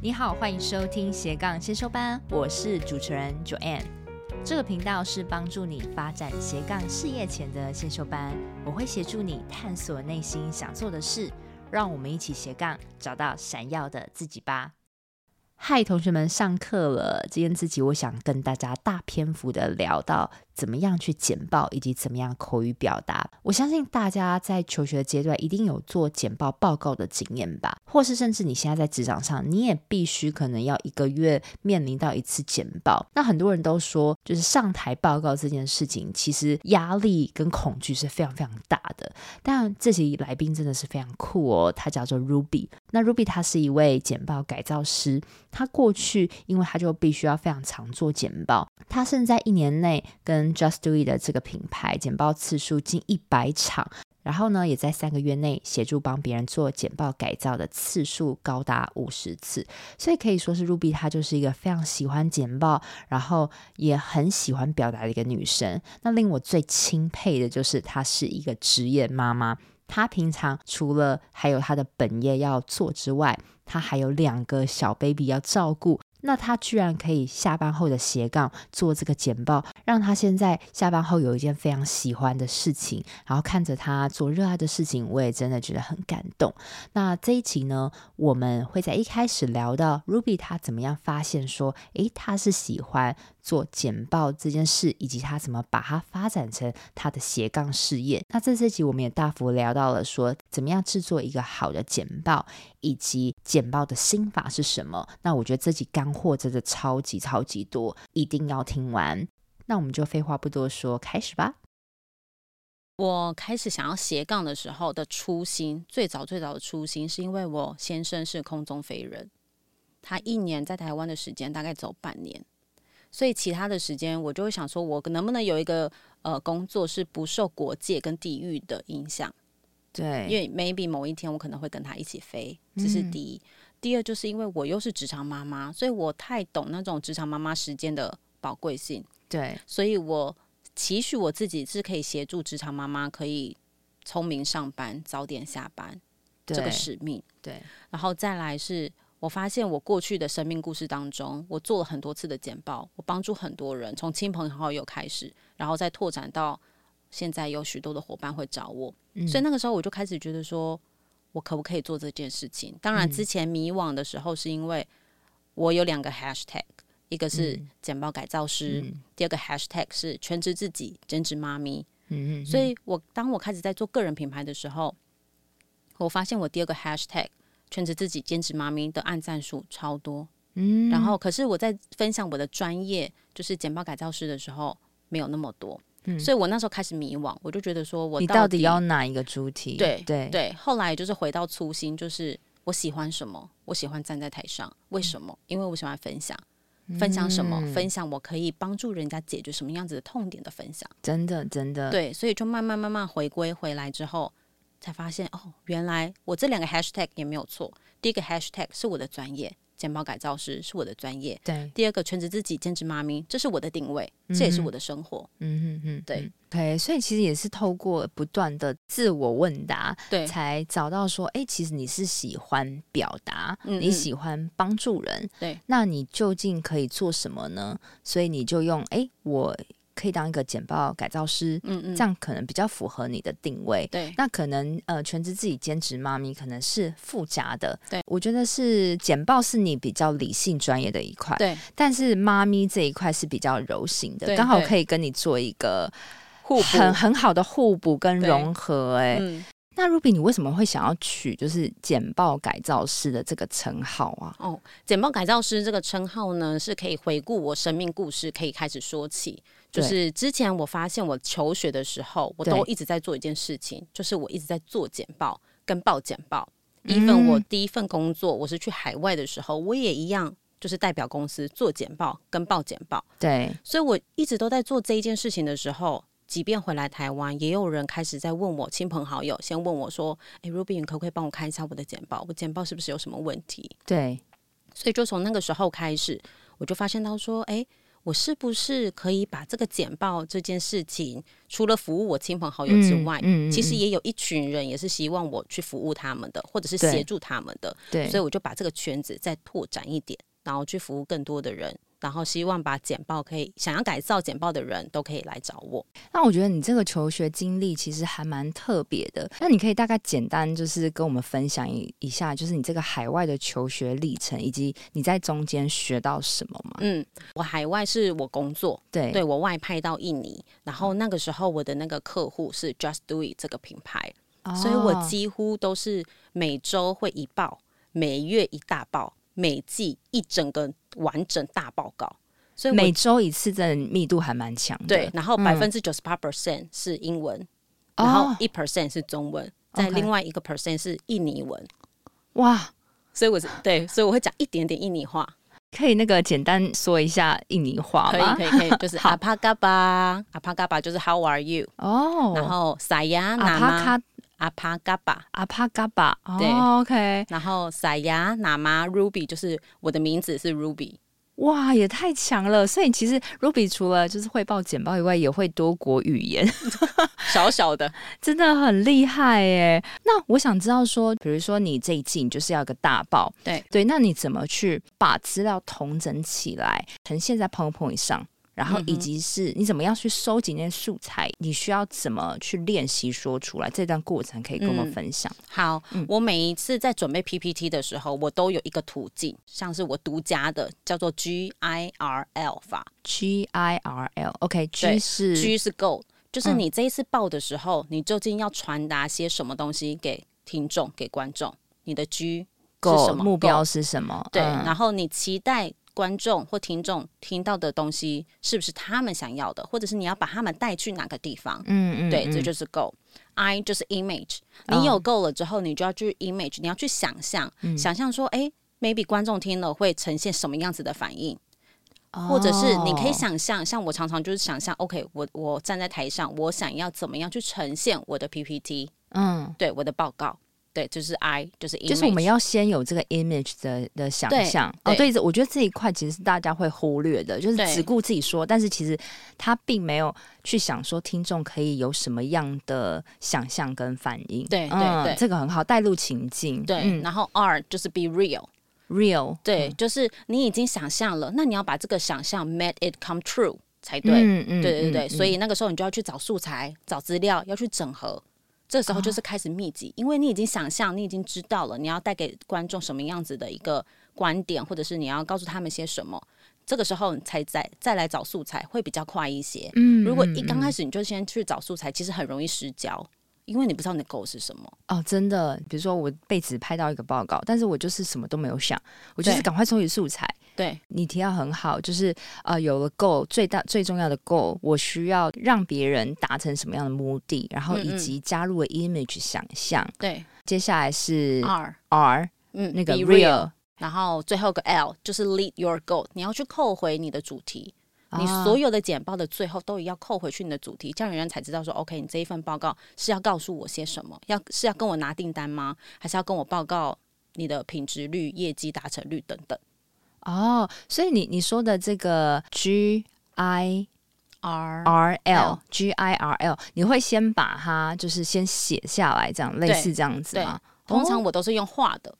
你好，欢迎收听斜杠先修班，我是主持人 Joanne。这个频道是帮助你发展斜杠事业前的先修班，我会协助你探索内心想做的事，让我们一起斜杠找到闪耀的自己吧。嗨，同学们，上课了。今天这集我想跟大家大篇幅的聊到怎么样去简报，以及怎么样口语表达。我相信大家在求学的阶段一定有做简报报告的经验吧，或是甚至你现在在职场上，你也必须可能要一个月面临到一次简报。那很多人都说，就是上台报告这件事情，其实压力跟恐惧是非常非常大的。但这集来宾真的是非常酷哦，他叫做 Ruby。那 Ruby 他是一位简报改造师。他过去，因为他就必须要非常常做简报，他甚至在一年内跟 Just Do It 的这个品牌简报次数近一百场，然后呢，也在三个月内协助帮别人做简报改造的次数高达五十次，所以可以说是 Ruby 她就是一个非常喜欢简报，然后也很喜欢表达的一个女生。那令我最钦佩的就是她是一个职业妈妈。他平常除了还有他的本业要做之外，他还有两个小 baby 要照顾。那他居然可以下班后的斜杠做这个简报，让他现在下班后有一件非常喜欢的事情，然后看着他做热爱的事情，我也真的觉得很感动。那这一集呢，我们会在一开始聊到 Ruby 他怎么样发现说，诶，他是喜欢做简报这件事，以及他怎么把它发展成他的斜杠事业。那在这集我们也大幅聊到了说，怎么样制作一个好的简报，以及简报的心法是什么。那我觉得这集干货真的超级超级多，一定要听完。那我们就废话不多说，开始吧。我开始想要斜杠的时候的初心，最早最早的初心，是因为我先生是空中飞人，他一年在台湾的时间大概走半年。所以其他的时间，我就会想说，我能不能有一个呃工作是不受国界跟地域的影响？对，因为 maybe 某一天我可能会跟他一起飞，这是第一。嗯、第二，就是因为我又是职场妈妈，所以我太懂那种职场妈妈时间的宝贵性。对，所以我期许我自己是可以协助职场妈妈可以聪明上班、早点下班这个使命。对，然后再来是。我发现我过去的生命故事当中，我做了很多次的简报，我帮助很多人，从亲朋好友开始，然后再拓展到现在有许多的伙伴会找我，嗯、所以那个时候我就开始觉得说，我可不可以做这件事情？当然之前迷惘的时候，是因为我有两个 hashtag，一个是简报改造师，嗯、第二个 hashtag 是全职自己兼职妈咪。嗯嗯，所以我当我开始在做个人品牌的时候，我发现我第二个 hashtag。全职自己兼职妈咪的按赞数超多，嗯，然后可是我在分享我的专业，就是简报改造师的时候，没有那么多，嗯，所以我那时候开始迷惘，我就觉得说我到底，你到底要哪一个主题？对对对，后来就是回到初心，就是我喜欢什么，我喜欢站在台上，为什么？因为我喜欢分享，分享什么？分享我可以帮助人家解决什么样子的痛点的分享，真的真的，对，所以就慢慢慢慢回归回来之后。才发现哦，原来我这两个 hashtag 也没有错。第一个 hashtag 是我的专业，简报改造师是我的专业。对。第二个全职自己兼职妈咪，这是我的定位，嗯、这也是我的生活。嗯嗯嗯，对。OK，所以其实也是透过不断的自我问答，对，才找到说，哎，其实你是喜欢表达，嗯嗯你喜欢帮助人，对。那你究竟可以做什么呢？所以你就用，哎，我。可以当一个简报改造师，嗯嗯，这样可能比较符合你的定位。对，那可能呃，全职自己兼职妈咪可能是附加的。对，我觉得是简报是你比较理性专业的一块。对，但是妈咪这一块是比较柔性的，对刚好可以跟你做一个互补，很很好的互补跟融合，欸。哎，嗯。那 Ruby，你为什么会想要取就是简报改造师的这个称号啊？哦，简报改造师这个称号呢，是可以回顾我生命故事，可以开始说起。就是之前我发现我求学的时候，我都一直在做一件事情，就是我一直在做简报跟报简报。even 我第一份工作，我是去海外的时候，我也一样，就是代表公司做简报跟报简报。对，所以我一直都在做这一件事情的时候。即便回来台湾，也有人开始在问我亲朋好友，先问我说：“哎，Ruby，你可不可以帮我看一下我的简报？我简报是不是有什么问题？”对，所以就从那个时候开始，我就发现到说：“哎，我是不是可以把这个简报这件事情，除了服务我亲朋好友之外，嗯其实也有一群人也是希望我去服务他们的，或者是协助他们的。对，所以我就把这个圈子再拓展一点，然后去服务更多的人。然后希望把简报可以想要改造简报的人都可以来找我。那我觉得你这个求学经历其实还蛮特别的。那你可以大概简单就是跟我们分享一一下，就是你这个海外的求学历程，以及你在中间学到什么吗？嗯，我海外是我工作，对，对我外派到印尼，然后那个时候我的那个客户是 Just Do It 这个品牌，哦，所以我几乎都是每周会一报，每月一大报。每季一整个完整大报告，所以每周一次，的密度还蛮强的。对，然后百分之九十八 percent 是英文，嗯、然后一 percent 是中文，在、哦、另外一个 percent 是印尼文。哇，所以我是对，所以我会讲一点点印尼话。可以那个简单说一下印尼话吗？可以，可以，可以，就是 阿帕嘎巴，阿帕嘎巴就是 How are you？哦，然后撒亚那玛。阿帕嘎巴，阿帕嘎巴，对、哦、，OK。然后撒亚那玛 Ruby 就是我的名字是 Ruby，哇，也太强了！所以其实 Ruby 除了就是汇报简报以外，也会多国语言，小小的，真的很厉害耶。那我想知道说，比如说你这一季你就是要一个大报，对对，那你怎么去把资料统整起来，呈现在 PowerPoint 上？然后以及是你怎么样去收集那些素材？你需要怎么去练习说出来？这段过程可以跟我们分享。嗯、好、嗯，我每一次在准备 PPT 的时候，我都有一个途径，像是我独家的，叫做 GIRL 法。GIRL，OK，G 是 G 是 Go，就是你这一次报的时候，嗯、你究竟要传达些什么东西给听众、给观众？你的 G Go 目标是什么？对、嗯，然后你期待。观众或听众听到的东西是不是他们想要的，或者是你要把他们带去哪个地方？嗯嗯，对，这就是 Go。I 就是 image，你有 Go 了之后，你就要去 image，你要去想象，嗯、想象说，哎，maybe 观众听了会呈现什么样子的反应，哦、或者是你可以想象，像我常常就是想象，OK，我我站在台上，我想要怎么样去呈现我的 PPT？嗯，对，我的报告。对，就是 I，就是 image，就是我们要先有这个 image 的的想象。哦，对，我觉得这一块其实是大家会忽略的，就是只顾自己说，但是其实他并没有去想说听众可以有什么样的想象跟反应。对对对，这个很好，带入情境。对，嗯、然后 R 就是 be real，real，对、嗯，就是你已经想象了，那你要把这个想象 make it come true 才对。嗯嗯，对对对、嗯，所以那个时候你就要去找素材、找资料，要去整合。这时候就是开始密集，哦，因为你已经想象，你已经知道了，你要带给观众什么样子的一个观点，或者是你要告诉他们些什么。这个时候你才再再来找素材，会比较快一些。嗯，如果一刚开始你就先去找素材，其实很容易失焦。因为你不知道你的 goal 是什么哦，真的，比如说我被指拍到一个报告，但是我就是什么都没有想，我就是赶快收集素材。对，你提到很好，就是呃，有了 goal 最大最重要的 goal，我需要让别人达成什么样的目的，然后以及加入了 image 想象。对、嗯嗯，接下来是 R R，嗯，那个 real，, 然后最后个 L 就是 lead your goal，你要去扣回你的主题。你所有的简报的最后都要扣回去你的主题，这样人家才知道说，OK，你这一份报告是要告诉我些什么？要是要跟我拿订单吗？还是要跟我报告你的品质率、业绩达成率等等？哦，所以你你说的这个 G I R R L G I R L，你会先把它就是先写下来，这样类似这样子吗？通常我都是用画的，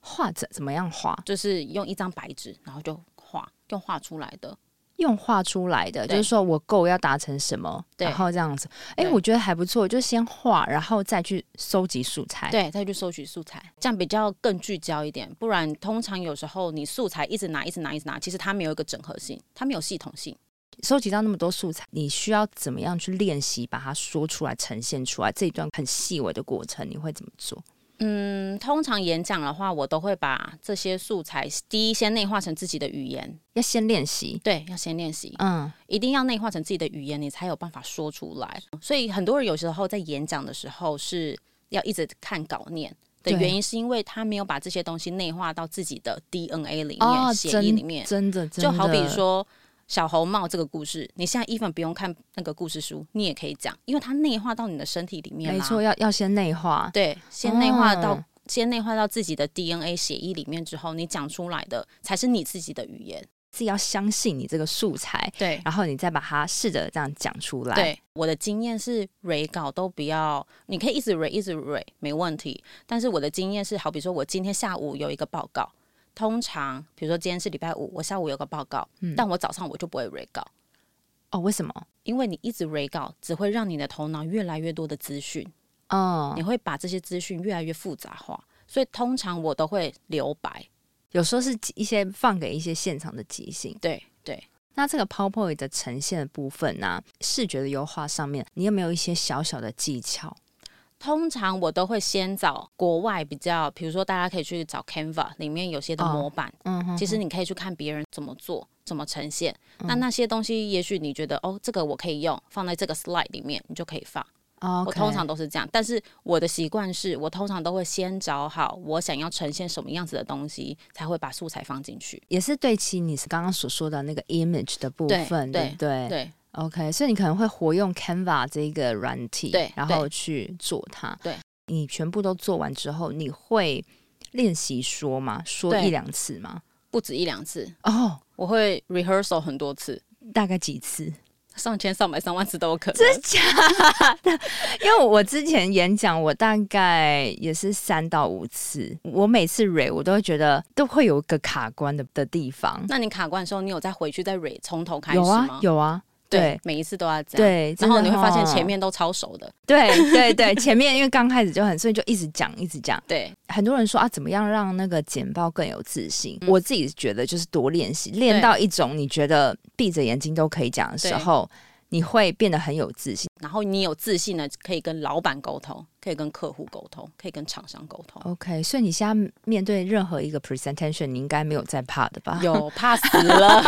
画怎怎么样画？就是用一张白纸，然后就画，用画出来的。用画出来的，就是说我 goal 要达成什么，然后这样子。哎、欸，我觉得还不错，就先画，然后再去收集素材。对，再去收集素材，这样比较更聚焦一点。不然，通常有时候你素材一直拿，一直拿，一直拿，其实它没有一个整合性，它没有系统性。收集到那么多素材，你需要怎么样去练习，把它说出来，呈现出来？这一段很细微的过程，你会怎么做？嗯，通常演讲的话，我都会把这些素材第一先内化成自己的语言，要先练习。对，要先练习。嗯，一定要内化成自己的语言，你才有办法说出来。所以很多人有时候在演讲的时候是要一直看稿念的原因，是因为他没有把这些东西内化到自己的 DNA 里面、哦、血液里面。真的，真的，就好比说。小红帽这个故事，你现在 even 不用看那个故事书，你也可以讲，因为它内化到你的身体里面。没错，要要先内化，对，先内化到、哦、先内化到自己的 DNA 血液里面之后，你讲出来的才是你自己的语言。自己要相信你这个素材，对，然后你再把它试着这样讲出来。对，我的经验是，re 稿都不要，你可以一直 re 一直 re 没问题。但是我的经验是，好比说我今天下午有一个报告，通常比如说今天是礼拜五，我下午有个报告，嗯、但我早上我就不会 re 稿。哦，为什么？因为你一直 re 稿，只会让你的头脑越来越多的资讯，哦，你会把这些资讯越来越复杂化，所以通常我都会留白。有时候是一些放给一些现场的即兴，对对。那这个 PowerPoint 的呈现的部分呢、啊，视觉的优化上面，你有没有一些小小的技巧？通常我都会先找国外比较，比如说大家可以去找 Canva 里面有些的模板，哦、嗯哼哼，其实你可以去看别人怎么做，怎么呈现。嗯、那那些东西，也许你觉得哦，这个我可以用，放在这个 slide 里面，你就可以放。Okay. 我通常都是这样，但是我的习惯是我通常都会先找好我想要呈现什么样子的东西，才会把素材放进去。也是对齐你是刚刚所说的那个 image 的部分，对对对，对。OK，所以你可能会活用 Canva 这个软体，对，然后去做它。对，你全部都做完之后，你会练习说吗？说一两次吗？不止一两次哦，oh, 我会 rehearsal 很多次，大概几次？上千、上百、上万次都有可能，真假的？因为我之前演讲，我大概也是三到五次。我每次 re，我都会觉得都会有一个卡关的的地方。那你卡关的时候，你有再回去再 re 从头开始吗？有啊，有啊。对，每一次都要这样。对，然后你会发现前面都超熟的。对对对，前面因为刚开始就很，所以就一直讲一直讲。对，很多人说啊，怎么样让那个简报更有自信？嗯、我自己觉得就是多练习，练到一种你觉得闭着眼睛都可以讲的时候。你会变得很有自信，然后你有自信呢，可以跟老板沟通，可以跟客户沟通，可以跟厂商沟通。OK，所以你现在面对任何一个 presentation，你应该没有在怕的吧？有，怕死了，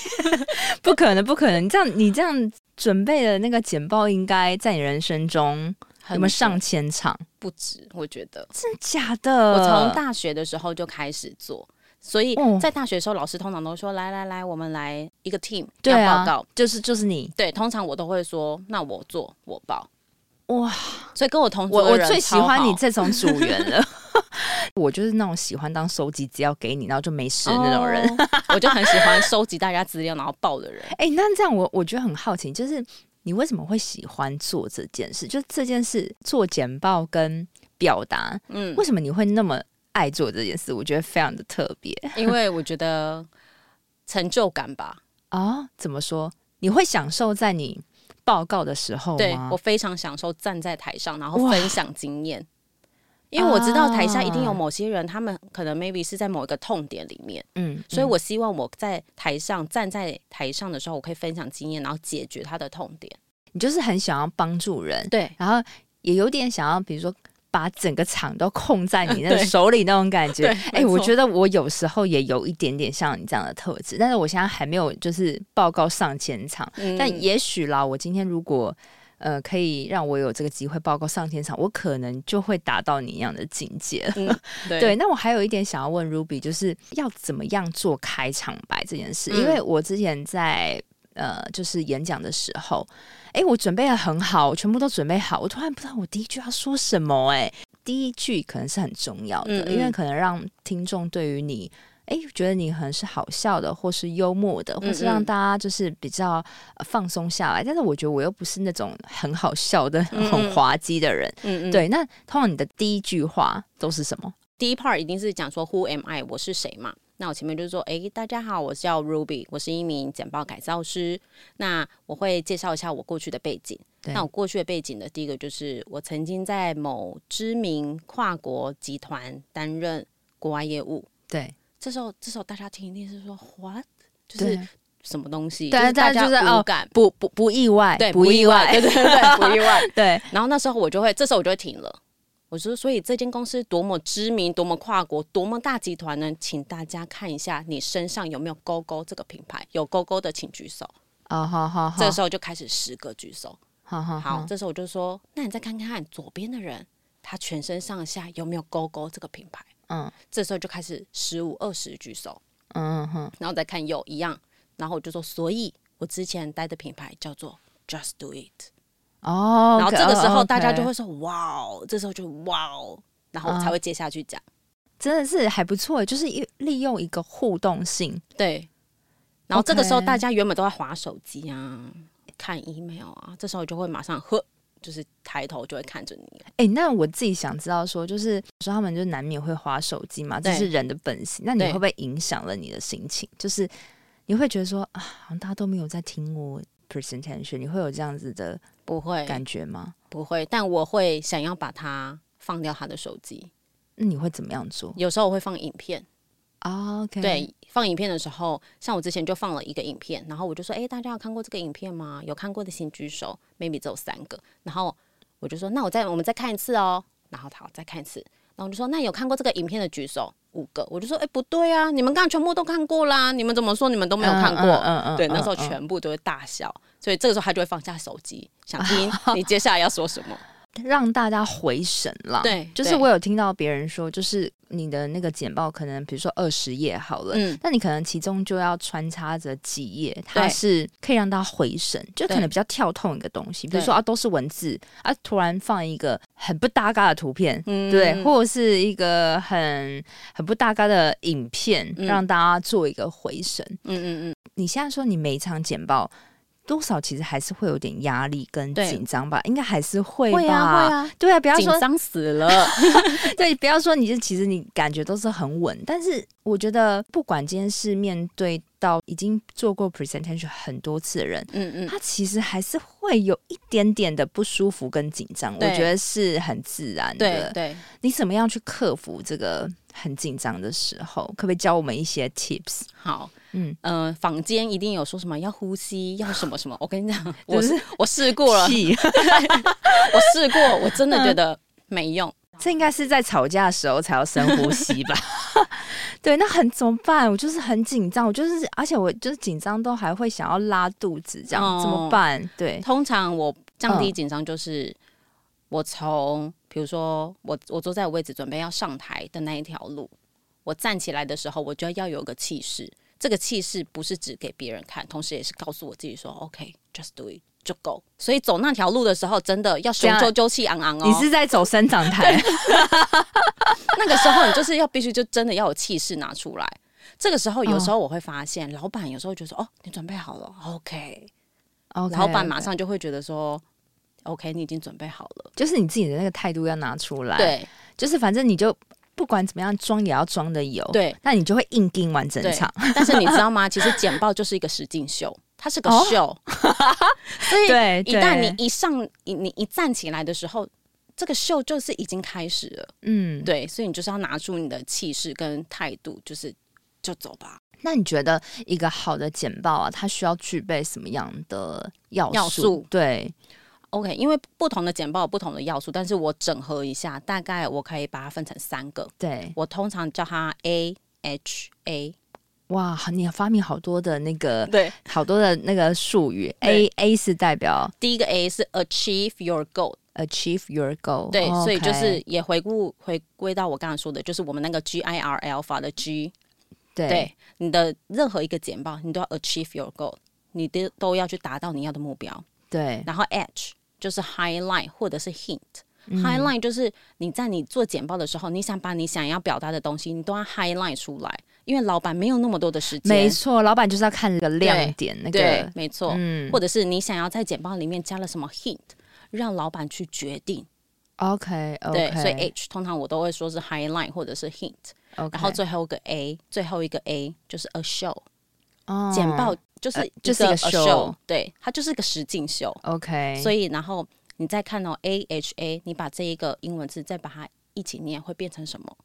不可能，不可能！你这样，你这样准备的那个简报，应该在你人生中有没有上千场？不止，我觉得。真的假的？我从大学的时候就开始做。所以在大学的时候，老师通常都说：“来来来，我们来一个 team 要报告，就是就是你。”对，通常我都会说：“那我做，我报。”哇！所以跟我同组我我最喜欢你这种组员了。我就是那种喜欢当收集资料给你，然后就没事的那种人。我就很喜欢收集大家资料然后报的人。哎，那这样我我觉得很好奇，就是你为什么会喜欢做这件事？就这件事做简报跟表达，嗯，为什么你会那么？爱做这件事，我觉得非常的特别，因为我觉得成就感吧。啊、哦，怎么说？你会享受在你报告的时候吗？对，我非常享受站在台上，然后分享经验。因为我知道台下一定有某些人，他们可能 maybe 是在某一个痛点里面，嗯，嗯，所以我希望我在台上站在台上的时候，我可以分享经验，然后解决他的痛点。你就是很想要帮助人，对，然后也有点想要，比如说。把整个场都控在你那 手里那种感觉，哎、欸，我觉得我有时候也有一点点像你这样的特质，但是我现在还没有就是报告上千场，嗯、但也许啦，我今天如果呃可以让我有这个机会报告上千场，我可能就会达到你一样的境界。嗯、对，对，那我还有一点想要问 Ruby，就是要怎么样做开场白这件事？嗯、因为我之前在呃就是演讲的时候。哎、欸，我准备的很好，我全部都准备好，我突然不知道我第一句要说什么、欸。哎，第一句可能是很重要的，嗯嗯，因为可能让听众对于你，哎、欸，觉得你可能是好笑的，或是幽默的，或是让大家就是比较放松下来。但是我觉得我又不是那种很好笑的、很滑稽的人。嗯嗯，对。那通常你的第一句话都是什么？第一 part 一定是讲说 Who am I？我是谁嘛？那我前面就是说，哎，大家好，我叫 Ruby，我是一名简报改造师。那我会介绍一下我过去的背景。那我过去的背景的第一个就是，我曾经在某知名跨国集团担任国外业务。对，这时候这时候大家听一定是说，What？就是什么东西？对，大家就是哦，不不不意外，对，不意外，对对对，不意外，对。然后那时候我就会，这时候我就会停了。我说，所以这间公司多么知名，多么跨国，多么大集团呢？请大家看一下你身上有没有勾勾这个品牌，有勾勾的请举手。啊，好好好。这时候就开始十个举手。好好好。这时候我就说，那你再看看左边的人，他全身上下有没有勾勾这个品牌？嗯。这时候就开始十五二十举手。嗯哼。然后再看有一样，然后我就说，所以我之前待的品牌叫做 Just Do It。哦，然后这个时候大家就会说哇哦，这时候就哇哦，然后才会接下去讲，真的是还不错，就是利用一个互动性，对，然后这个时候大家原本都在划手机啊、看 email 啊，这时候就会马上呵，就是抬头就会看着你。哎、欸，那我自己想知道说，就是说他们就难免会划手机嘛，这是人的本性。那你会不会影响了你的心情？就是你会觉得说啊，好像大家都没有在听我 presentation，你会有这样子的不会感觉吗？不会，但我会想要把它放掉他的手机。那你会怎么样做？有时候我会放影片。Oh, OK，对，放影片的时候，像我之前就放了一个影片，然后我就说，哎，大家有看过这个影片吗？有看过的请举手，maybe 只有三个，然后我就说，那我再我们再看一次哦，然后好，再看一次，然后我就说，那有看过这个影片的举手，五个，我就说，哎，不对啊，你们刚刚全部都看过啦，你们怎么说你们都没有看过？嗯嗯，对，那时候全部都会大笑，所以这个时候他就会放下手机，想听 你接下来要说什么。让大家回神了，对，就是我有听到别人说，就是你的那个简报可能比如说二十页好了，嗯，那你可能其中就要穿插着几页，它是可以让大家回神，就可能比较跳痛一个东西，比如说啊都是文字啊，突然放一个很不搭嘎的图片，嗯，对，或者是一个很很不搭嘎的影片，嗯，让大家做一个回神，嗯嗯嗯，你现在说你每一场简报。多少其实还是会有点压力跟紧张吧，应该还是会吧。会啊，会啊，对啊，不要说紧张死了。对，不要说你就其实你感觉都是很稳，但是我觉得不管今天是面对到已经做过 presentation 很多次的人，嗯嗯，他其实还是会有一点点的不舒服跟紧张，我觉得是很自然的。对，对，你怎么样去克服这个很紧张的时候？可不可以教我们一些 tips？好。嗯呃，坊间一定有说什么要呼吸，要什么什么。我跟你讲，我是我试过了，我试过，我真的觉得没用。嗯、这应该是在吵架的时候才要深呼吸吧？对，那很怎么办？我就是很紧张，我就是，而且我就是紧张都还会想要拉肚子，这样、哦、怎么办？对，通常我降低紧张就是、嗯、我从，比如说我我坐在我位置准备要上台的那一条路，我站起来的时候，我就要有个气势。这个气势不是只给别人看，同时也是告诉我自己说：“OK，just do it，就够。”所以走那条路的时候，真的要雄赳赳气昂昂哦。你是在走生长台，那个时候你就是要必须就真的要有气势拿出来。这个时候有时候我会发现，哦、老板有时候就说：“哦，你准备好了，OK。” OK，老板马上就会觉得说：“OK，你已经准备好了。”就是你自己的那个态度要拿出来。对，就是反正你就。不管怎么样，装也要装的有。对，那你就会硬盯完整场。但是你知道吗？其实简报就是一个实境秀，它是个秀。哦、所以，对，一旦你一上，你你一站起来的时候，这个秀就是已经开始了。嗯，对，所以你就是要拿出你的气势跟态度，就是就走吧。那你觉得一个好的简报啊，它需要具备什么样的要素？要素对。OK，因为不同的简报有不同的要素，但是我整合一下，大概我可以把它分成三个。对，我通常叫它 A H A。哇，你发明好多的那个，对，好多的那个术语。A A 是代表第一个 A 是 Achieve Your Goal，Achieve Your Goal。对，okay. 所以就是也回顾回归到我刚刚说的，就是我们那个 G I R Alpha 的 G。对，对，你的任何一个简报，你都要 Achieve Your Goal，你都都要去达到你要的目标。对，然后 H。就是 highlight 或者是 hint，highlight、就是你在你做简报的时候，你想把你想要表达的东西，你都要 highlight 出来，因为老板没有那么多的时间。没错，老板就是要看那个亮点，那个对，没错。嗯，或者是你想要在简报里面加了什么 hint，让老板去决定。Okay, okay. 对，所以 H 通常我都会说是 highlight 或者是 hint. 然后最后一个 A，最后一个 A 就是 a show，、哦、简报。就是就是一个 show，对，它就是个实境秀。OK，所以然后你再看到 A H A，你把这一个英文字再把它一起念，会变成什么？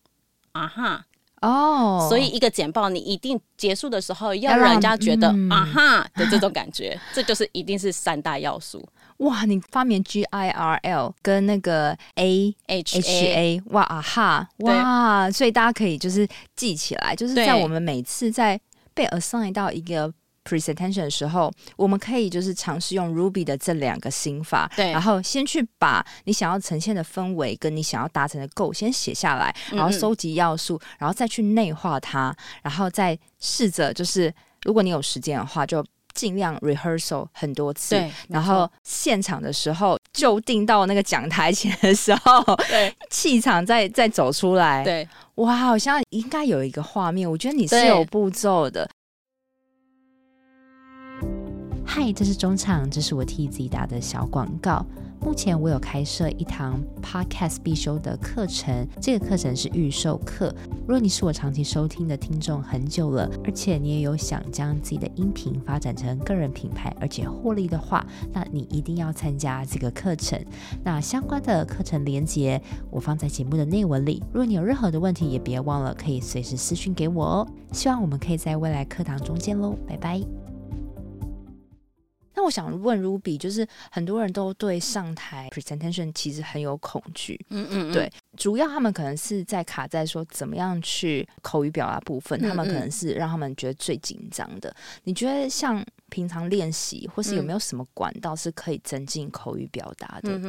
啊哈，哦，所以一个简报你一定结束的时候要让人家觉得啊哈的这种感觉，这就是一定是三大要素。哇，你发明 G I R L 跟那个 A H A，哇啊哈，哇，所以大家可以就是记起来，就是在我们每次在被 assign 到一个。Presentation 的时候，我们可以就是尝试用 Ruby 的这两个心法，对，然后先去把你想要呈现的氛围跟你想要达成的 goal 先写下来，然后收集要素，嗯，然后再去内化它，然后再试着就是，如果你有时间的话，就尽量 rehearsal 很多次，对，然后现场的时候就定到那个讲台前的时候，对，气场再再走出来，对，哇，好像应该有一个画面，我觉得你是有步骤的。嗨，这是中场，这是我替自己打的小广告。目前我有开设一堂 Podcast 必修的课程，这个课程是预授课。如果你是我长期收听的听众很久了，而且你也有想将自己的音频发展成个人品牌，而且获利的话，那你一定要参加这个课程。那相关的课程连结我放在节目的内文里。如果你有任何的问题，也别忘了可以随时私讯给我哦。希望我们可以在未来课堂中见喽，拜拜。那我想问 Ruby，就是很多人都对上台 presentation 其实很有恐惧，嗯，嗯嗯，对，主要他们可能是在卡在说怎么样去口语表达部分，他们可能是让他们觉得最紧张的。你觉得像平常练习，或是有没有什么管道是可以增进口语表达的？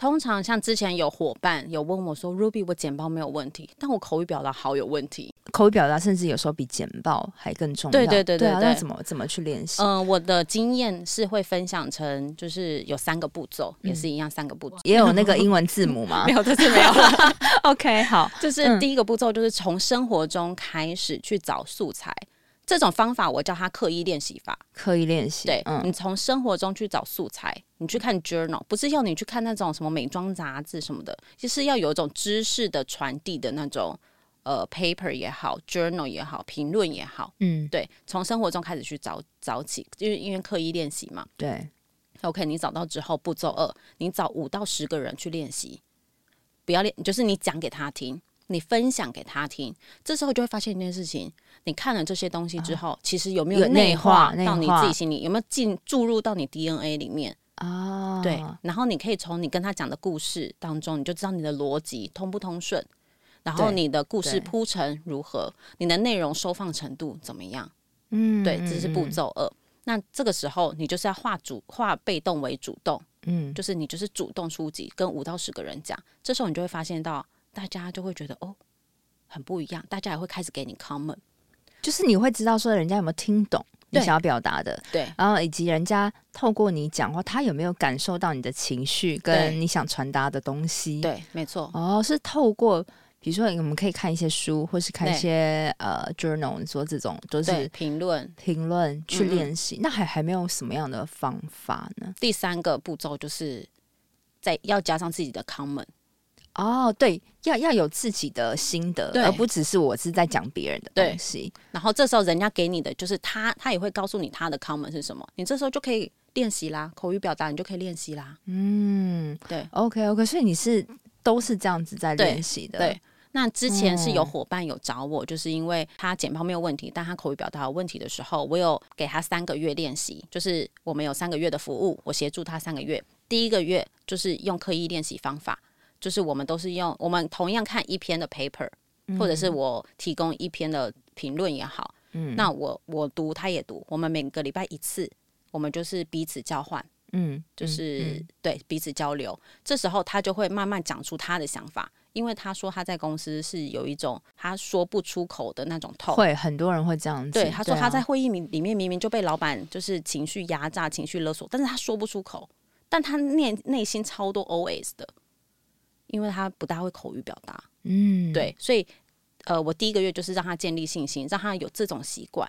通常像之前有伙伴有问我说，Ruby，我简报没有问题，但我口语表达好有问题。口语表达甚至有时候比简报还更重要。对对对那怎么怎么去练习？嗯、呃，我的经验是会分享成就是有三个步骤，嗯、也是一样三个步骤。也有那个英文字母吗？没有，这是没有了。OK，好，就是第一个步骤就是从生活中开始去找素材。这种方法我叫它刻意练习法，刻意练习。对，嗯，你从生活中去找素材，你去看 journal，不是要你去看那种什么美妆杂志什么的，就是要有一种知识的传递的那种，呃，paper 也好，journal 也好，评论也好，嗯，对，从生活中开始去找找起，因为因为刻意练习嘛，对。OK，你找到之后，步骤二，你找五到十个人去练习，不要练，就是你讲给他听。你分享给他听，这时候就会发现一件事情：你看了这些东西之后，哦、其实有没有内化到你自己心里？有没有进注入到你 DNA 里面？哦，对。然后你可以从你跟他讲的故事当中，你就知道你的逻辑通不通顺，然后你的故事铺陈如何，你的内容收放程度怎么样？嗯，对，这是步骤二。嗯、那这个时候你就是要化主化被动为主动，嗯，就是你就是主动出击，跟五到十个人讲，这时候你就会发现到。大家就会觉得哦，很不一样。大家也会开始给你 comment，就是你会知道说人家有没有听懂你想要表达的，对。然后以及人家透过你讲话，他有没有感受到你的情绪跟你想传达的东西？对，没错。哦，是透过比如说我们可以看一些书，或是看一些呃 journal，说这种都是评论评论去练习。嗯嗯，那还还没有什么样的方法呢？第三个步骤就是在要加上自己的 comment。哦，对，要要有自己的心得，而不只是我是在讲别人的东西。然后这时候人家给你的就是他，他也会告诉你他的 comment 是什么，你这时候就可以练习啦，口语表达你就可以练习啦。嗯，对，OK OK，所以你是都是这样子在练习的。对，对，那之前是有伙伴有找我，嗯、就是因为他简报没有问题，但他口语表达有问题的时候，我有给他三个月练习，就是我们有三个月的服务，我协助他三个月。第一个月就是用刻意练习方法。就是我们都是用我们同样看一篇的 paper，嗯、或者是我提供一篇的评论也好，嗯，那我我读他也读，我们每个礼拜一次，我们就是彼此交换，嗯，就是、嗯嗯、对彼此交流。这时候他就会慢慢讲出他的想法，因为他说他在公司是有一种他说不出口的那种痛，会很多人会这样子。对，他说他在会议里里面明明就被老板就是情绪压榨、情绪勒索，但是他说不出口，但他内内心超多 OS 的。因为他不大会口语表达，嗯，对，所以，呃，我第一个月就是让他建立信心，让他有这种习惯。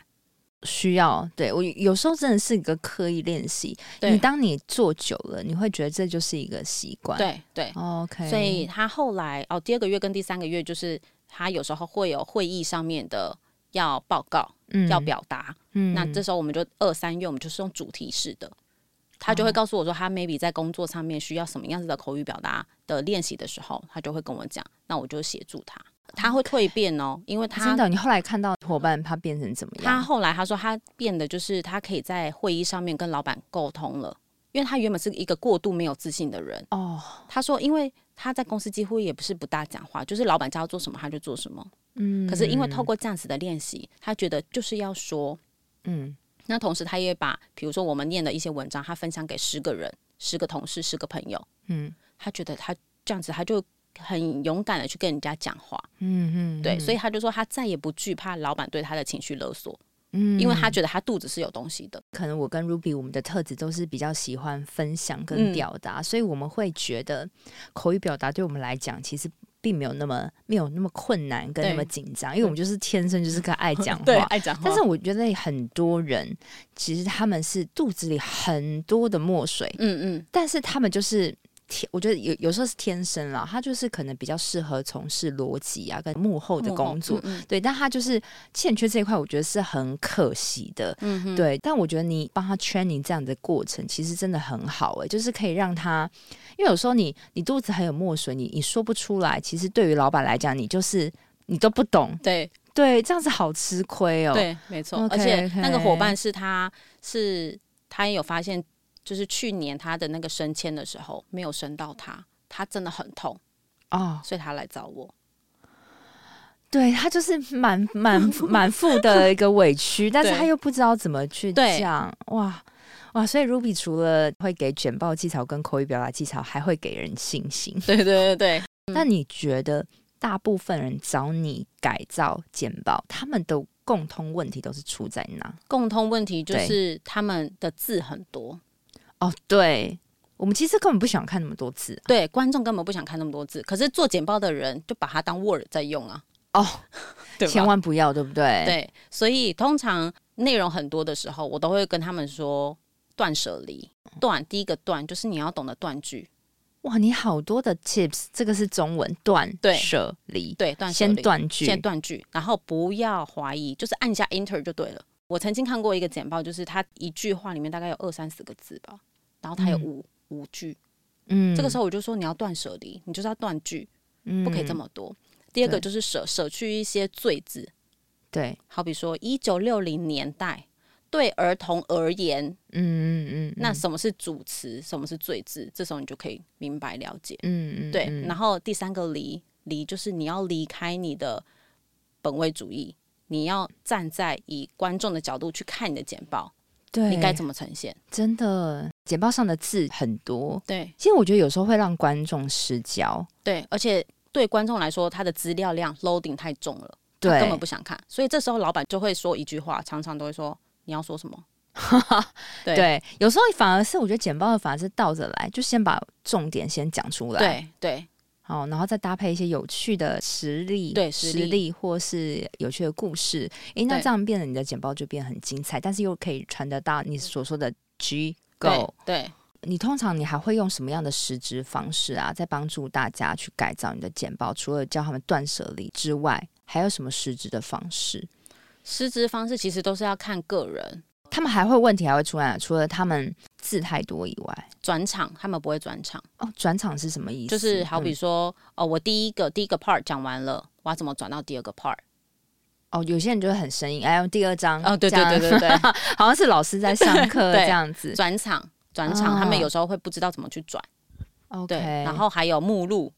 需要，对，我有时候真的是一个刻意练习。对你当你做久了，你会觉得这就是一个习惯。对对，OK。所以他后来哦，第二个月跟第三个月就是他有时候会有会议上面的要报告，嗯，要表达，嗯，那这时候我们就二三月我们就是用主题式的。他就会告诉我说，他 maybe 在工作上面需要什么样子的口语表达的练习的时候，他就会跟我讲，那我就协助他。他会蜕变哦因为他真的，你后来看到伙伴他变成怎么样？他后来他说他变得就是他可以在会议上面跟老板沟通了，因为他原本是一个过度没有自信的人哦。Oh. 他说，因为他在公司几乎也不是不大讲话，就是老板叫他做什么他就做什么。嗯，可是因为透过这样子的练习，他觉得就是要说，嗯。那同时，他也把比如说我们念的一些文章，他分享给十个人、十个同事、十个朋友。嗯，他觉得他这样子，他就很勇敢的去跟人家讲话。嗯嗯，对，所以他就说他再也不惧怕老板对他的情绪勒索。嗯，因为他觉得他肚子是有东西的。可能我跟 Ruby 我们的特质都是比较喜欢分享跟表达，嗯，所以我们会觉得口语表达对我们来讲其实并没有那么没有那么困难跟那么紧张，因为我们就是天生就是个爱讲话，对，爱讲话。但是我觉得很多人其实他们是肚子里很多的墨水，嗯嗯，但是他们就是。我觉得有有时候是天生啦，他就是可能比较适合从事逻辑啊跟幕后的工作，嗯嗯、对，但他就是欠缺这一块，我觉得是很可惜的，嗯，对。但我觉得你帮他 training 这样的过程，其实真的很好哎、欸，就是可以让他，因为有时候你你肚子还有墨水，你你说不出来，其实对于老板来讲，你就是你都不懂，对对，这样子好吃亏哦，对，没错，okay, 而且那个伙伴是他是他也有发现。就是去年他的那个升迁的时候没有升到他，他真的很痛哦，所以他来找我。对，他就是满满满腹的一个委屈，但是他又不知道怎么去讲。哇哇！所以 Ruby 除了会给简报技巧跟口语表达技巧，还会给人信心。对对对对。那你觉得大部分人找你改造简报，他们的共通问题都是出在哪？共通问题就是他们的字很多。哦，对，我们其实根本不想看那么多字，啊，对，观众根本不想看那么多字，可是做简报的人就把它当 Word 在用啊，哦，千万不要，对不对？对，所以通常内容很多的时候，我都会跟他们说断舍离，断第一个断就是你要懂得断句，哇，你好多的 tips，这个是中文断舍离，对，断先断句，先断句，然后不要怀疑，就是按下 Enter 就对了。我曾经看过一个简报，就是他一句话里面大概有二三十个字吧。然后它有五、嗯、五句，嗯，这个时候我就说你要断舍离，你就是要断句，嗯，不可以这么多。第二个就是舍舍去一些罪字，对，好比说一九六零年代对儿童而言，嗯嗯嗯，那什么是主词，什么是罪字，这时候你就可以明白了解，嗯嗯，对。然后第三个离离就是你要离开你的本位主义，你要站在以观众的角度去看你的简报。对，你该怎么呈现？真的，简报上的字很多。对，其实我觉得有时候会让观众失焦。对，而且对观众来说，他的资料量 loading 太重了，对，他根本不想看。所以这时候老板就会说一句话，常常都会说：“你要说什么？” 对，对，有时候反而是我觉得简报的反而是倒着来，就先把重点先讲出来。对对。哦，然后再搭配一些有趣的实例，对实例，或是有趣的故事，诶，那这样变得你的简报就变得很精彩，但是又可以传得到你所说的 G Go。对，你通常你还会用什么样的实质方式啊，在帮助大家去改造你的简报？除了教他们断舍离之外，还有什么实质的方式？实质方式其实都是要看个人。他们还会问题还会出来，除了他们字太多以外，转场他们不会转场哦。转场是什么意思？就是好比说，嗯、哦，我第一个第一个 part 讲完了，我要怎么转到第二个 part？哦，有些人就会很生硬，哎，第二章哦，对对对对对，好像是老师在上课 这样子。转场转场，他们有时候会不知道怎么去转。OK，对，然后还有目录，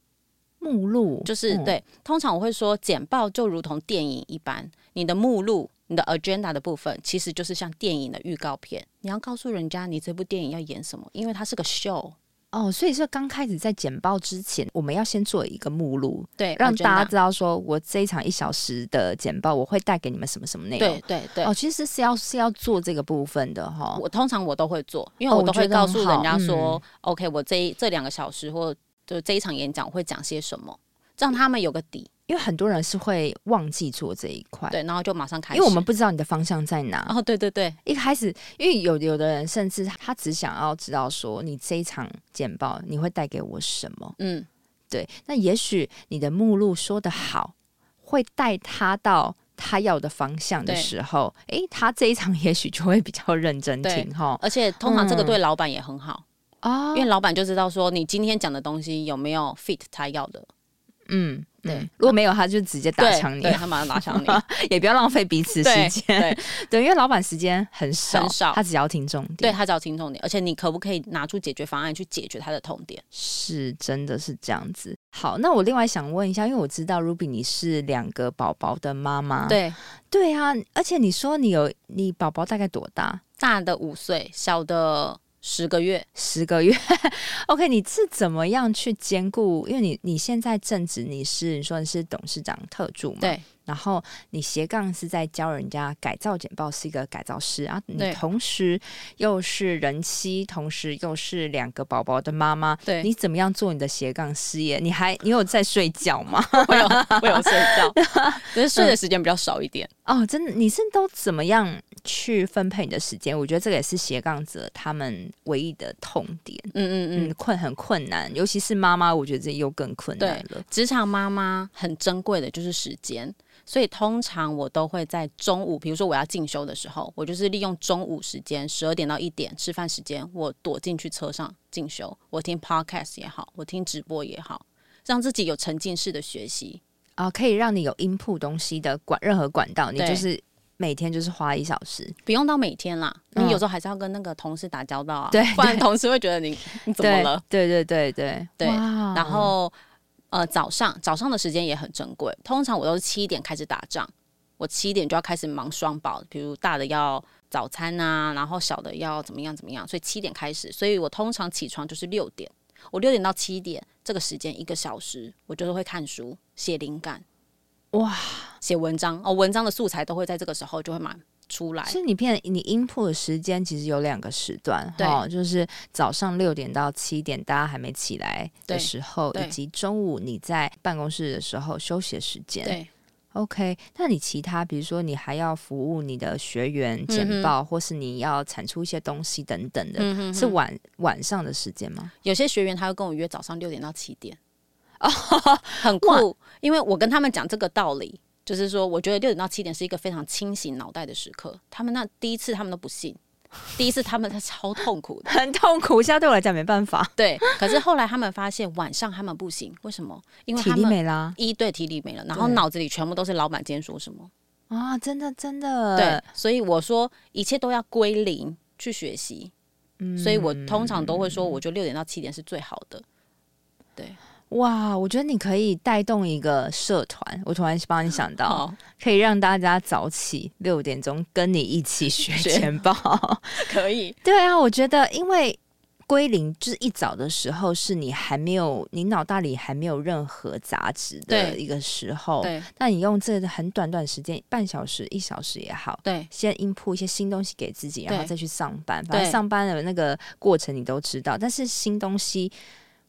目录就是、嗯、对。通常我会说，简报就如同电影一般，你的目录。你的 agenda 的部分其实就是像电影的预告片，你要告诉人家你这部电影要演什么，因为它是个 show 哦，所以说刚开始在简报之前，我们要先做一个目录，对，让大家知道说我这一场一小时的简报，我会带给你们什么什么内容，对对对，哦，其实是要是要做这个部分的哈。我通常我都会做，因为我都会告诉人家说、哦嗯、，OK，我这这两个小时或就这一场演讲会讲些什么，让他们有个底。因为很多人是会忘记做这一块，对，然后就马上开始，因为我们不知道你的方向在哪。哦，对对对，一开始，因为有有的人甚至他只想要知道说，你这一场简报你会带给我什么？嗯，对。那也许你的目录说的好，会带他到他要的方向的时候，哎，他这一场也许就会比较认真听哈。而且通常这个对老板也很好啊，嗯，因为老板就知道说你今天讲的东西有没有 fit 他要的。嗯。对，如果没有，他就直接打枪你，他马上打枪你，也不要浪费彼此时间。对，对，因为老板时间很少，很少，他只要听重点，对，他只要听重点，而且你可不可以拿出解决方案去解决他的痛点？是，真的是这样子。好，那我另外想问一下，因为我知道 Ruby 你是两个宝宝的妈妈，对，对啊，而且你说你有你宝宝大概多大？大的五岁，小的十个月，十个月。OK，你是怎么样去兼顾？因为你你现在正职你是你说你是董事长特助嘛？对。然后你斜杠是在教人家改造简报，是一个改造师啊。你同时又是人妻，同时又是两个宝宝的妈妈。对，你怎么样做你的斜杠事业？你还你有在睡觉吗？我有，我有睡觉，可是睡的时间比较少一点。嗯、哦，真的，你是都怎么样去分配你的时间？我觉得这个也是斜杠者他们唯一的痛点。嗯嗯嗯，困很困难，尤其是妈妈，我觉得这又更困难了。职场妈妈很珍贵的就是时间。所以通常我都会在中午，比如说我要进修的时候，我就是利用中午时间，十二点到一点吃饭时间，我躲进去车上进修。我听 podcast 也好，我听直播也好，让自己有沉浸式的学习啊，可以让你有 input 东西的管任何管道，你就是每天就是花一小时，不用到每天啦。你有时候还是要跟那个同事打交道啊，对，不然同事会觉得你你怎么了？对对对对对，然后。呃，早上早上的时间也很珍贵。通常我都是七点开始打仗，我七点就要开始忙双保，比如大的要早餐啊，然后小的要怎么样怎么样，所以七点开始。所以我通常起床就是六点，我六点到七点这个时间一个小时，我就是会看书、写灵感，哇，写文章哦，文章的素材都会在这个时候就会满。出来，其实你骗你 input 的时间其实有两个时段，对、哦，就是早上六点到七点，大家还没起来的时候，以及中午你在办公室的时候休息的时间。对，OK。那你其他，比如说你还要服务你的学员简报，嗯、或是你要产出一些东西等等的，嗯、哼哼是晚晚上的时间吗？有些学员他会跟我约早上六点到七点，哦，很酷，因为我跟他们讲这个道理。就是说，我觉得六点到七点是一个非常清醒脑袋的时刻。他们那第一次他们都不信，第一次他们他超痛苦的，很痛苦。现在对我来讲没办法。对，可是后来他们发现晚上他们不行，为什么？因为他们体力没了。一对体力没了，然后脑子里全部都是老板今天说什么啊？真的真的。对，所以我说一切都要归零去学习。嗯，所以我通常都会说，我觉得六点到七点是最好的。对。哇，我觉得你可以带动一个社团。我突然帮你想到，可以让大家早起六点钟跟你一起学钱包，可以。对啊，我觉得因为归零就是一早的时候，是你还没有，你脑袋里还没有任何杂质的一个时候。对。那你用这很短短时间，半小时、一小时也好，对，先 input 一些新东西给自己，然后再去上班。反正上班的那个过程你都知道，但是新东西。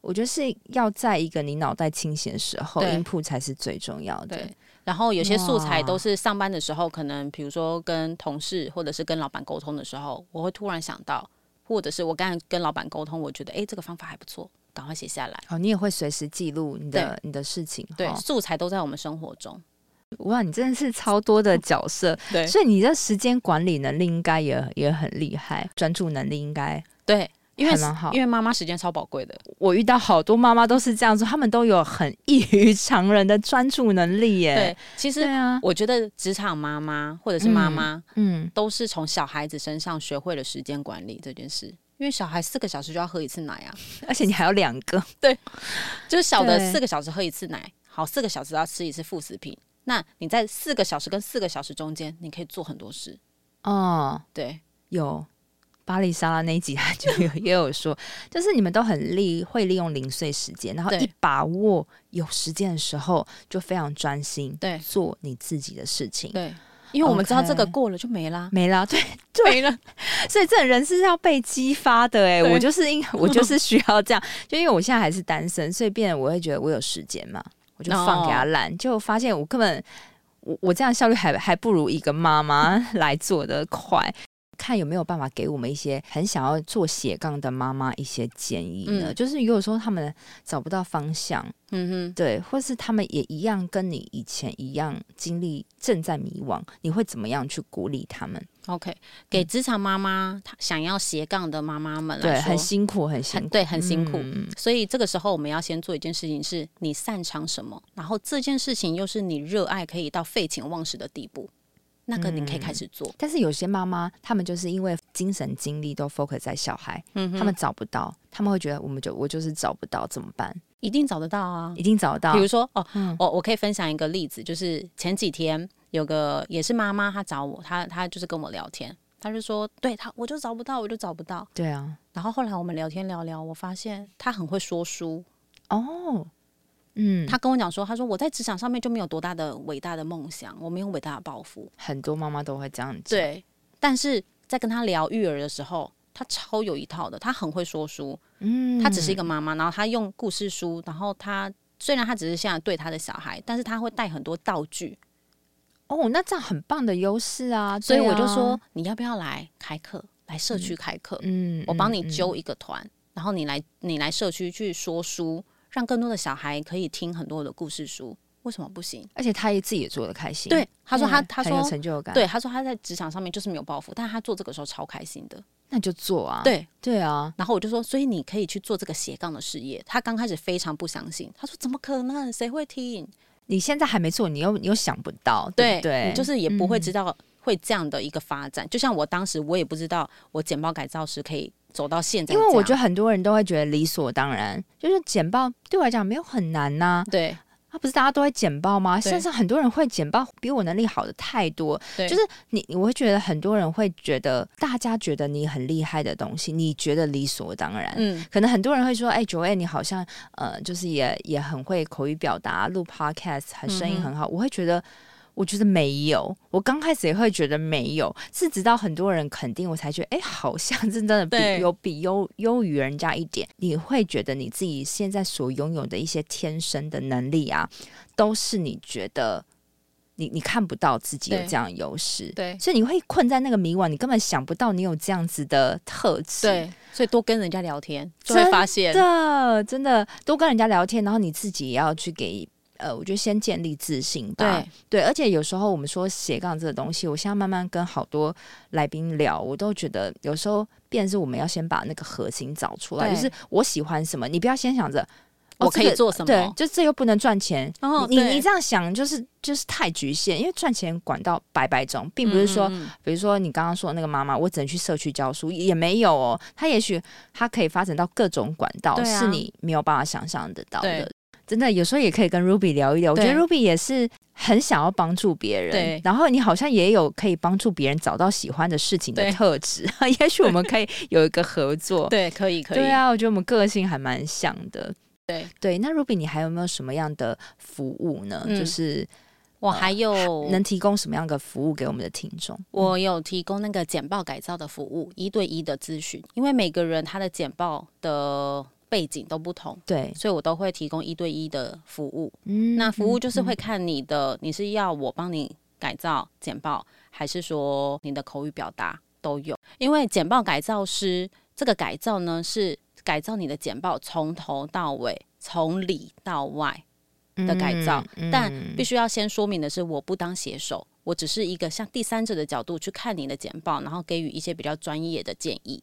我觉得是要在一个你脑袋清醒的时候，input 才是最重要的。对，然后有些素材都是上班的时候，可能比如说跟同事或者是跟老板沟通的时候，我会突然想到，或者是我刚才跟老板沟通，我觉得哎，这个方法还不错，赶快写下来。哦，你也会随时记录你的你的事情。对，素材都在我们生活中。哇，你真的是超多的角色。对，所以你的时间管理能力应该也也很厉害，专注能力应该对。因为因为妈妈时间超宝贵的，我遇到好多妈妈都是这样子，他们都有很异于常人的专注能力耶。对，其实啊，我觉得职场妈妈或者是妈妈，嗯，都是从小孩子身上学会了时间管理这件事。因为小孩四个小时就要喝一次奶啊，而且你还有两个，对，就是小的四个小时喝一次奶，好，四个小时要吃一次副食品。那你在四个小时跟四个小时中间，你可以做很多事。哦，对，有。巴黎沙拉那一集 他就有也有说，就是你们都很利会利用零碎时间，然后一把握有时间的时候就非常专心，对，做你自己的事情。对，因为我们知道这个过了就没啦，没啦，对，没了。所以这种人是要被激发的哎，我就是因我就是需要这样，就因为我现在还是单身，所以变得我会觉得我有时间嘛，我就放给他懒，就发现我根本我我这样效率还还不如一个妈妈来做的快。看有没有办法给我们一些很想要做斜杠的妈妈一些建议呢？嗯、就是如果说他们找不到方向，嗯哼，对，或是他们也一样跟你以前一样经历正在迷惘，你会怎么样去鼓励他们？OK，给职场妈妈，她想要斜杠的妈妈们来说，对，很辛苦，很辛苦，对，很辛苦。嗯、所以这个时候我们要先做一件事情，是你擅长什么，然后这件事情又是你热爱，可以到废寝忘食的地步。那个你可以开始做，嗯、但是有些妈妈，他们就是因为精神精力都 focus 在小孩，嗯，他们找不到，他们会觉得我们就我就是找不到怎么办？一定找得到啊，一定找得到。比如说哦，嗯、我我可以分享一个例子，就是前几天有个也是妈妈，她找我，她她就是跟我聊天，她就说，对她我就找不到，我就找不到。对啊，然后后来我们聊天聊聊，我发现她很会说书哦。嗯，他跟我讲说，他说我在职场上面就没有多大的伟大的梦想，我没有伟大的抱负。很多妈妈都会这样讲。对，但是在跟他聊育儿的时候，他超有一套的，他很会说书。嗯，他只是一个妈妈，然后他用故事书，然后他虽然他只是现在对他的小孩，但是他会带很多道具。哦，那这样很棒的优势啊！所以我就说，你要不要来开课，来社区开课？嗯，我帮你揪一个团，然后你来你来社区去说书。让更多的小孩可以听很多的故事书，为什么不行？而且他也自己也做的开心。对，他说他他说成就感。对，他说他在职场上面就是没有抱负，但是他做这个时候超开心的。那就做啊。对对啊。然后我就说，所以你可以去做这个斜杠的事业。他刚开始非常不相信，他说怎么可能？谁会听？你现在还没做，你又你又想不到，对对，你就是也不会知道会这样的一个发展。嗯、就像我当时，我也不知道我简报改造师可以。走到现在，因为我觉得很多人都会觉得理所当然，就是简报对我来讲没有很难呐、啊。对，他、啊、不是大家都会简报吗？甚至很多人会简报，比我能力好的太多。对，就是你，我会觉得很多人会觉得，大家觉得你很厉害的东西，你觉得理所当然。嗯，可能很多人会说，哎，Joanne，你好像呃，就是也也很会口语表达，录 Podcast，很声音很好。嗯、我会觉得。我觉得没有，我刚开始也会觉得没有，是直到很多人肯定我才觉得，哎，好像真的比有比优优于人家一点。你会觉得你自己现在所拥有的一些天生的能力啊，都是你觉得你你看不到自己有这样的优势，对，所以你会困在那个迷惘，你根本想不到你有这样子的特质，对，所以多跟人家聊天就会发现，真的真的多跟人家聊天，然后你自己也要去给。呃，我觉得先建立自信吧。对对，而且有时候我们说斜杠这个东西，我现在慢慢跟好多来宾聊，我都觉得有时候变是我们要先把那个核心找出来，就是我喜欢什么，你不要先想着我可以做什么，对，就这又不能赚钱。哦，你你这样想就是就是太局限，因为赚钱管道百百种，并不是说，比如说你刚刚说的那个妈妈，我只能去社区教书，也没有哦，他也许他可以发展到各种管道，是你没有办法想象得到的。真的，有时候也可以跟 Ruby 聊一聊。我觉得 Ruby 也是很想要帮助别人，对。然后你好像也有可以帮助别人找到喜欢的事情的特质。也许我们可以有一个合作。对，可以，可以。对啊，我觉得我们个性还蛮像的。对对，那 Ruby，你还有没有什么样的服务呢？嗯、就是我还有、呃、能提供什么样的服务给我们的听众？我有提供那个简报改造的服务，一对一的咨询。因为每个人他的简报的。背景都不同，对，所以我都会提供一对一的服务。嗯，那服务就是会看你的，嗯、你是要我帮你改造简报，还是说你的口语表达都有？因为简报改造师这个改造呢，是改造你的简报从头到尾，从里到外的改造。嗯嗯、但必须要先说明的是，我不当写手，我只是一个像第三者的角度去看你的简报，然后给予一些比较专业的建议。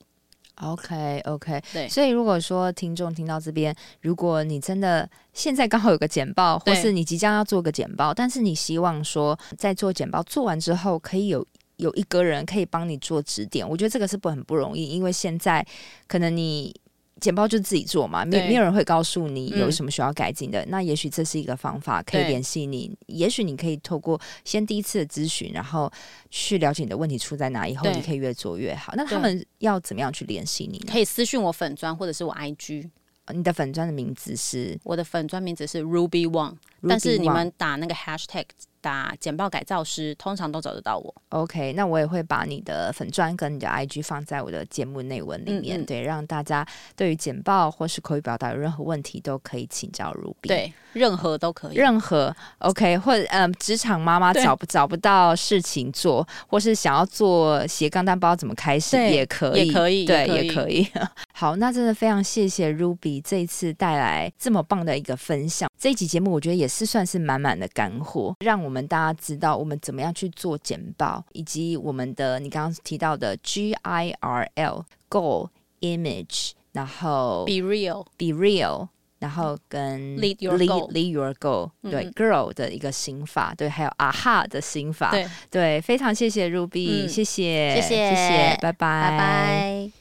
OK OK，对，所以如果说听众听到这边，如果你真的现在刚好有个简报，或是你即将要做个简报，但是你希望说在做简报做完之后，可以有有一个人可以帮你做指点，我觉得这个是不很不容易，因为现在可能你。简报就自己做嘛，没没有人会告诉你有什么需要改进的。嗯、那也许这是一个方法，可以联系你。也许你可以透过先第一次的咨询，然后去了解你的问题出在哪，以后你可以越做越好。那他们要怎么样去联系你呢？可以私信我粉砖或者是我 IG。你的粉砖的名字是？我的粉砖名字是 Ruby Wang，但是你们打那个 Hashtag。打简报改造师，通常都找得到我。OK，那我也会把你的粉砖跟你的 IG 放在我的节目内文里面，嗯嗯对，让大家对于简报或是口语表达有任何问题都可以请教 Ruby。对，任何都可以，任何 OK，或者嗯，职场妈妈找不找不到事情做，或是想要做斜杠但不知道怎么开始，也可以，也可以，对，也可以。好，那真的非常谢谢 Ruby 这一次带来这么棒的一个分享。这一集节目我觉得也是算是满满的干货，让我们大家知道我们怎么样去做简报，以及我们的你刚刚提到的 G I R L Goal Image，然后 Be Real Be Real，然后跟 Lead Your Goal Lead Your Goal，对、嗯、Girl 的一个心法，对，还有 AHA 的心法，对。对，非常谢谢 Ruby，、嗯、谢谢谢谢。谢谢，拜拜。拜拜。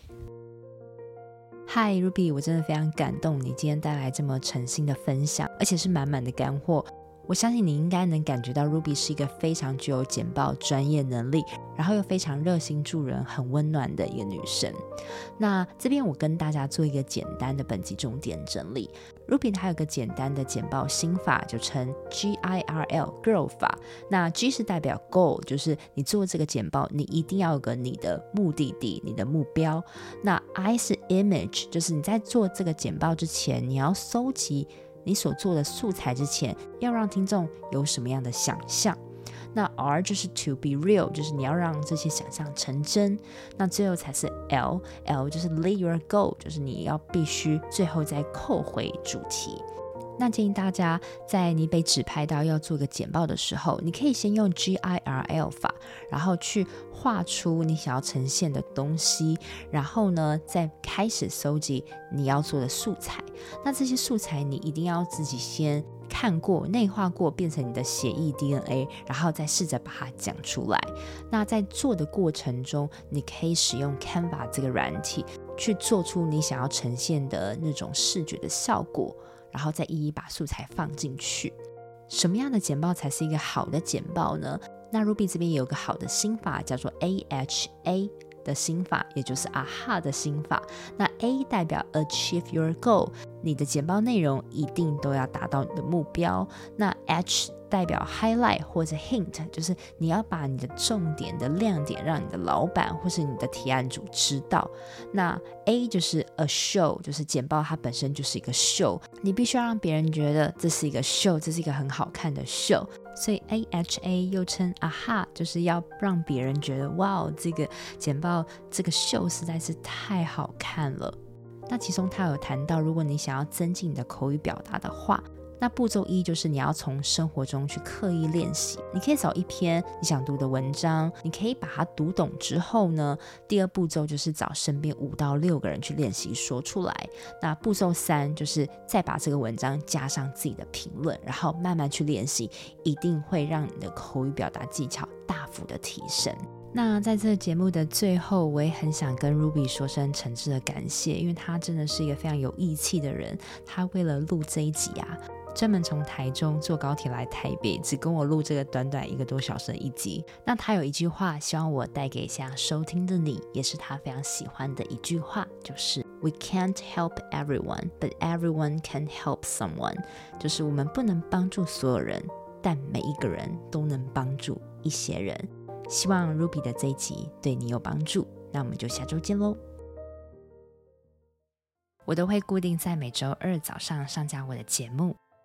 Hi Ruby，我真的非常感动，你今天带来这么诚心的分享，而且是满满的干货。我相信你应该能感觉到 Ruby 是一个非常具有简报专业能力，然后又非常热心助人、很温暖的一个女生。那这边我跟大家做一个简单的本集重点整理。Ruby 它有个简单的简报心法，就称 GIRL，GIRL 法。那 G 是代表 Goal，就是你做这个简报，你一定要有个你的目的地、你的目标。那 I 是 Image，就是你在做这个简报之前，你要搜集。你所做的素材之前，要让听众有什么样的想象？那 R 就是 to be real，就是你要让这些想象成真。那最后才是 L，L 就是 lead your goal，就是你要必须最后再扣回主题。那建议大家，在你被指派到要做个简报的时候，你可以先用 GIRL 法，然后去画出你想要呈现的东西，然后呢，再开始搜集你要做的素材。那这些素材你一定要自己先看过、内化过，变成你的血液 DNA，然后再试着把它讲出来。那在做的过程中，你可以使用 Canva 这个软体，去做出你想要呈现的那种视觉的效果。然后再一一把素材放进去。什么样的简报才是一个好的简报呢？那 Ruby 这边也有个好的心法，叫做 AHA 的心法，也就是 AHA 的心法。那 A 代表 Achieve Your Goal，你的简报内容一定都要达到你的目标。那 H 代表 highlight 或者 hint，就是你要把你的重点的亮点让你的老板或是你的提案组知道。那 A 就是 a show，就是简报它本身就是一个 show，，你必须要让别人觉得这是一个 show，，这是一个很好看的 show。所以 AHA 又称 AHA，就是要让别人觉得哇哦，这个简报这个 show 实在是太好看了。那其中他有谈到，如果你想要增进你的口语表达的话。那步骤一就是你要从生活中去刻意练习。你可以找一篇你想读的文章，你可以把它读懂之后呢，第二步骤就是找身边五到六个人去练习说出来。那步骤三就是再把这个文章加上自己的评论，然后慢慢去练习，一定会让你的口语表达技巧大幅的提升。那在这节目的最后，我也很想跟 Ruby 说声诚挚的感谢，因为他真的是一个非常有义气的人。他为了录这一集啊。专门从台中坐高铁来台北，只跟我录这个短短一个多小时的一集。那他有一句话，希望我带给想收听的你，也是他非常喜欢的一句话，就是 We can't help everyone, but everyone can help someone。就是我们不能帮助所有人，但每一个人都能帮助一些人。希望 Ruby 的这一集对你有帮助。那我们就下周见喽。我都会固定在每周二早上上架我的节目。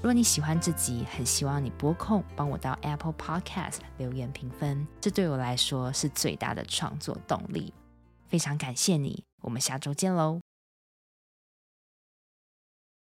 如果你喜欢这集，很希望你播控帮我到 Apple Podcast 留言评分，这对我来说是最大的创作动力。非常感谢你，我们下周见喽。